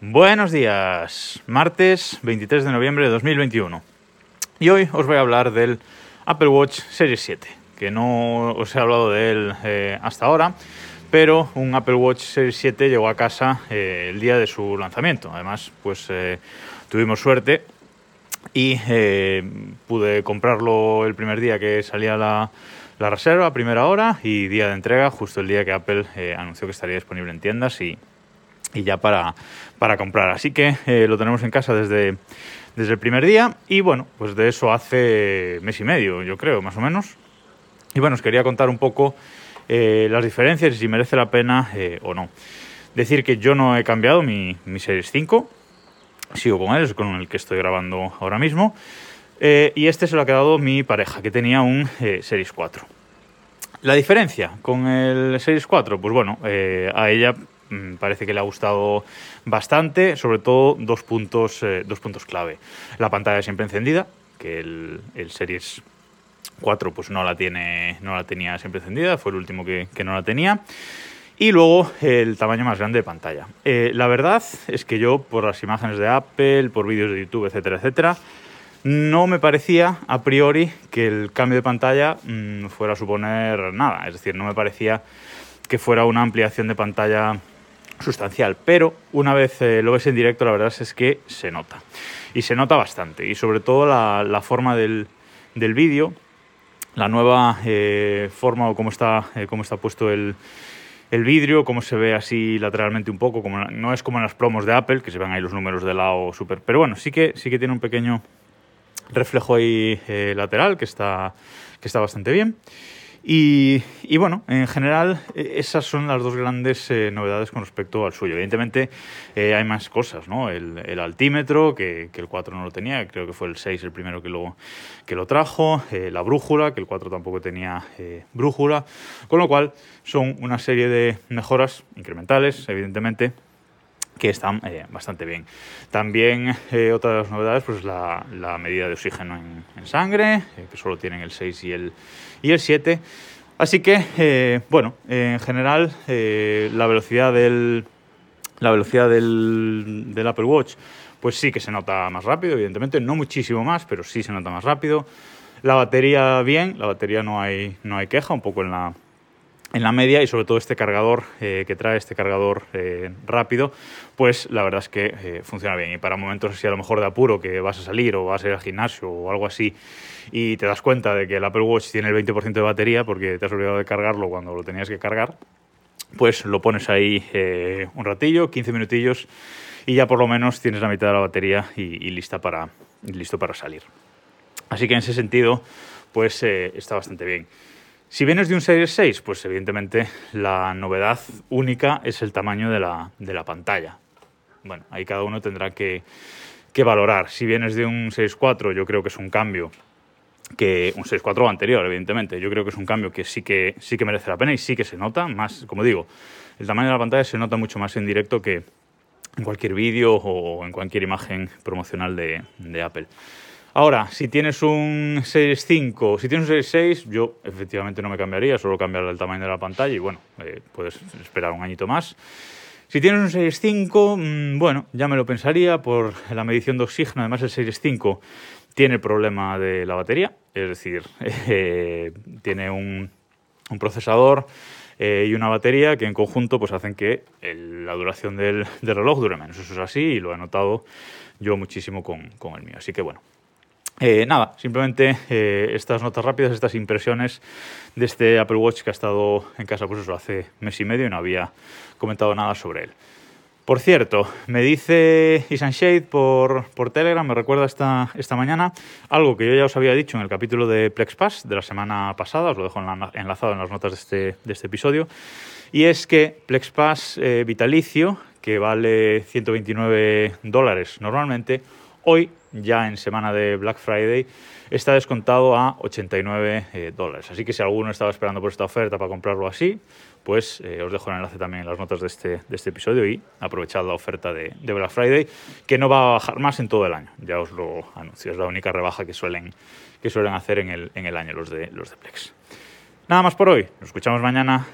Buenos días, martes 23 de noviembre de 2021. Y hoy os voy a hablar del Apple Watch Series 7, que no os he hablado de él eh, hasta ahora, pero un Apple Watch Series 7 llegó a casa eh, el día de su lanzamiento. Además, pues eh, tuvimos suerte y pude comprarlo el primer día que salía la, la reserva, primera hora, y día de entrega, justo el día que Apple anunció que estaría disponible en tiendas y y ya para, para comprar. Así que eh, lo tenemos en casa desde, desde el primer día y bueno, pues de eso hace mes y medio, yo creo, más o menos. Y bueno, os quería contar un poco eh, las diferencias y si merece la pena eh, o no. Decir que yo no he cambiado mi, mi Series 5, sigo con él, es con el que estoy grabando ahora mismo. y este se lo ha quedado mi pareja, que tenía un Series 4. La diferencia con el Series 4, pues bueno, a ella parece que le ha gustado bastante, sobre todo dos puntos, eh, dos puntos clave. La pantalla siempre encendida, que el, Series 4 pues no la, tiene, no la tenía siempre encendida, fue el último que, no la tenía. Y luego el tamaño más grande de pantalla. Eh, la verdad es que yo, por las imágenes de Apple, por vídeos de YouTube, etcétera, etcétera, no me parecía a priori que el cambio de pantalla mm, fuera a suponer nada. Es decir, no me parecía que fuera una ampliación de pantalla sustancial, pero una vez eh, lo ves en directo la verdad es que se nota. Y se nota bastante. Y sobre todo la, forma del, vídeo, la nueva eh, forma o cómo está, eh, cómo está puesto el, el vidrio, cómo se ve así lateralmente un poco, como no es como en las promos de Apple, que se ven ahí los números de lado súper... Pero bueno, sí que, sí que tiene un pequeño reflejo ahí lateral que está, que está bastante bien. Y, bueno, en general e, esas son las dos grandes eh, novedades con respecto al suyo. Evidentemente eh, hay más cosas, ¿no? El, altímetro, que, el 4 no lo tenía, creo que fue el 6 el primero que lo, que lo trajo, eh, la brújula, que el 4 tampoco tenía brújula, con lo cual son una serie de mejoras incrementales, evidentemente, que están eh, bastante bien. También eh, otra de las novedades, pues la, medida de oxígeno en, sangre, eh, que solo tienen el 6 y el, y el 7. Así que, bueno, en general, la velocidad del, la velocidad del, del, Apple Watch, pues sí que se nota más rápido, evidentemente, no muchísimo más, pero sí se nota más rápido. La batería bien, la batería no hay, no hay queja, un poco en la, en la media y sobre todo este cargador eh, que trae, este cargador eh, rápido, pues la verdad es que eh, funciona bien. Y para momentos así a lo mejor de apuro que vas a salir o vas a ir al gimnasio o algo así y te das cuenta de que el Apple Watch tiene el 20% de batería porque te has olvidado de cargarlo cuando lo tenías que cargar, pues lo pones ahí un ratillo, 15 minutillos y ya por lo menos tienes la mitad de la batería y, lista para, listo para salir. Así que en ese sentido, pues está bastante bien. Si vienes de un Series 6, pues evidentemente la novedad única es el tamaño de la, de la pantalla. Bueno, ahí cada uno tendrá que, que, valorar. Si vienes de un 6.4, yo creo que es un cambio que un 6.4 anterior, evidentemente. Yo creo que es un cambio que sí que sí que merece la pena y sí que se nota más, como digo, el tamaño de la pantalla se nota mucho más en directo que en cualquier vídeo o en cualquier imagen promocional de, de Apple. Ahora, si tienes un 6.5, si tienes un 6.6, yo efectivamente no me cambiaría, solo cambiar el tamaño de la pantalla y bueno, eh, puedes esperar un añito más. Si tienes un 6.5, mm, bueno, ya me lo pensaría por la medición de oxígeno. Además, el 6.5 tiene el problema de la batería, es decir, eh, tiene un, procesador eh, y una batería que en conjunto pues hacen que la duración del, reloj dure menos. Eso es así y lo he notado yo muchísimo con el mío. Así que bueno, eh, nada, simplemente eh, estas notas rápidas, estas impresiones de este Apple Watch que ha estado en casa pues eso, hace mes y medio y no había comentado nada sobre él. Por cierto, me dice Isan Shade por, por Telegram, me recuerda esta, esta mañana, algo que yo ya os había dicho en el capítulo de PlexPass de la semana pasada, os lo dejo enlazado en las notas de este, de este episodio, y es que PlexPass eh, vitalicio, que vale 129 dólares normalmente, hoy ya en semana de Black Friday, está descontado a 89 eh, dólares. Así que si alguno estaba esperando por esta oferta para comprarlo así, pues eh, os dejo el enlace también en las notas de este, de este episodio y aprovechad la oferta de, Black Friday, que no va a bajar más en todo el año. Ya os lo anuncio, es la única rebaja que suelen, que suelen hacer en el, en el año los de, los de Plex. Nada más por hoy, nos escuchamos mañana.